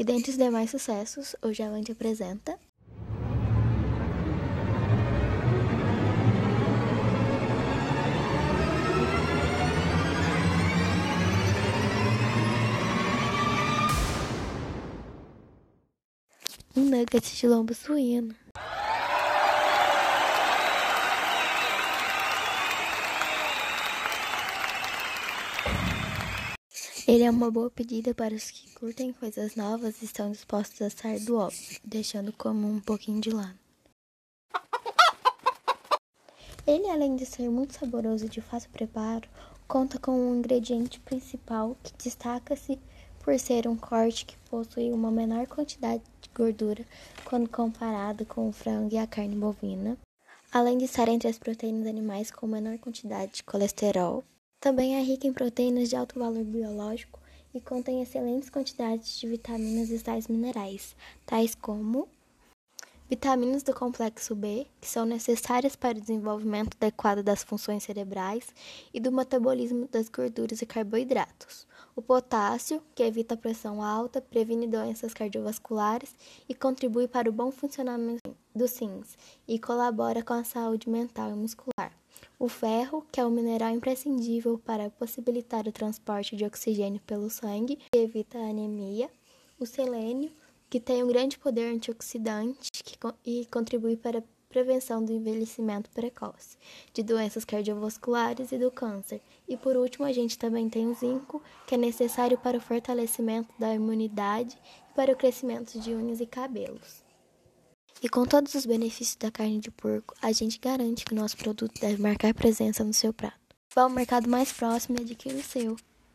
E dentre os demais sucessos, o Javante apresenta um nugget de lombo suíno. Ele é uma boa pedida para os que curtem coisas novas e estão dispostos a sair do óbvio, deixando como um pouquinho de lado. Ele, além de ser muito saboroso e de fácil preparo, conta com um ingrediente principal que destaca-se por ser um corte que possui uma menor quantidade de gordura quando comparado com o frango e a carne bovina, além de estar entre as proteínas animais com menor quantidade de colesterol, também é rica em proteínas de alto valor biológico e contém excelentes quantidades de vitaminas e sais minerais, tais como vitaminas do complexo B, que são necessárias para o desenvolvimento adequado das funções cerebrais e do metabolismo das gorduras e carboidratos. O potássio, que evita a pressão alta, previne doenças cardiovasculares e contribui para o bom funcionamento dos rins e colabora com a saúde mental e muscular. O ferro, que é um mineral imprescindível para possibilitar o transporte de oxigênio pelo sangue e evita a anemia. O selênio, que tem um grande poder antioxidante que, e contribui para a prevenção do envelhecimento precoce, de doenças cardiovasculares e do câncer. E por último, a gente também tem o zinco, que é necessário para o fortalecimento da imunidade e para o crescimento de unhas e cabelos. E com todos os benefícios da carne de porco, a gente garante que o nosso produto deve marcar presença no seu prato. Vá ao mercado mais próximo e adquira o seu.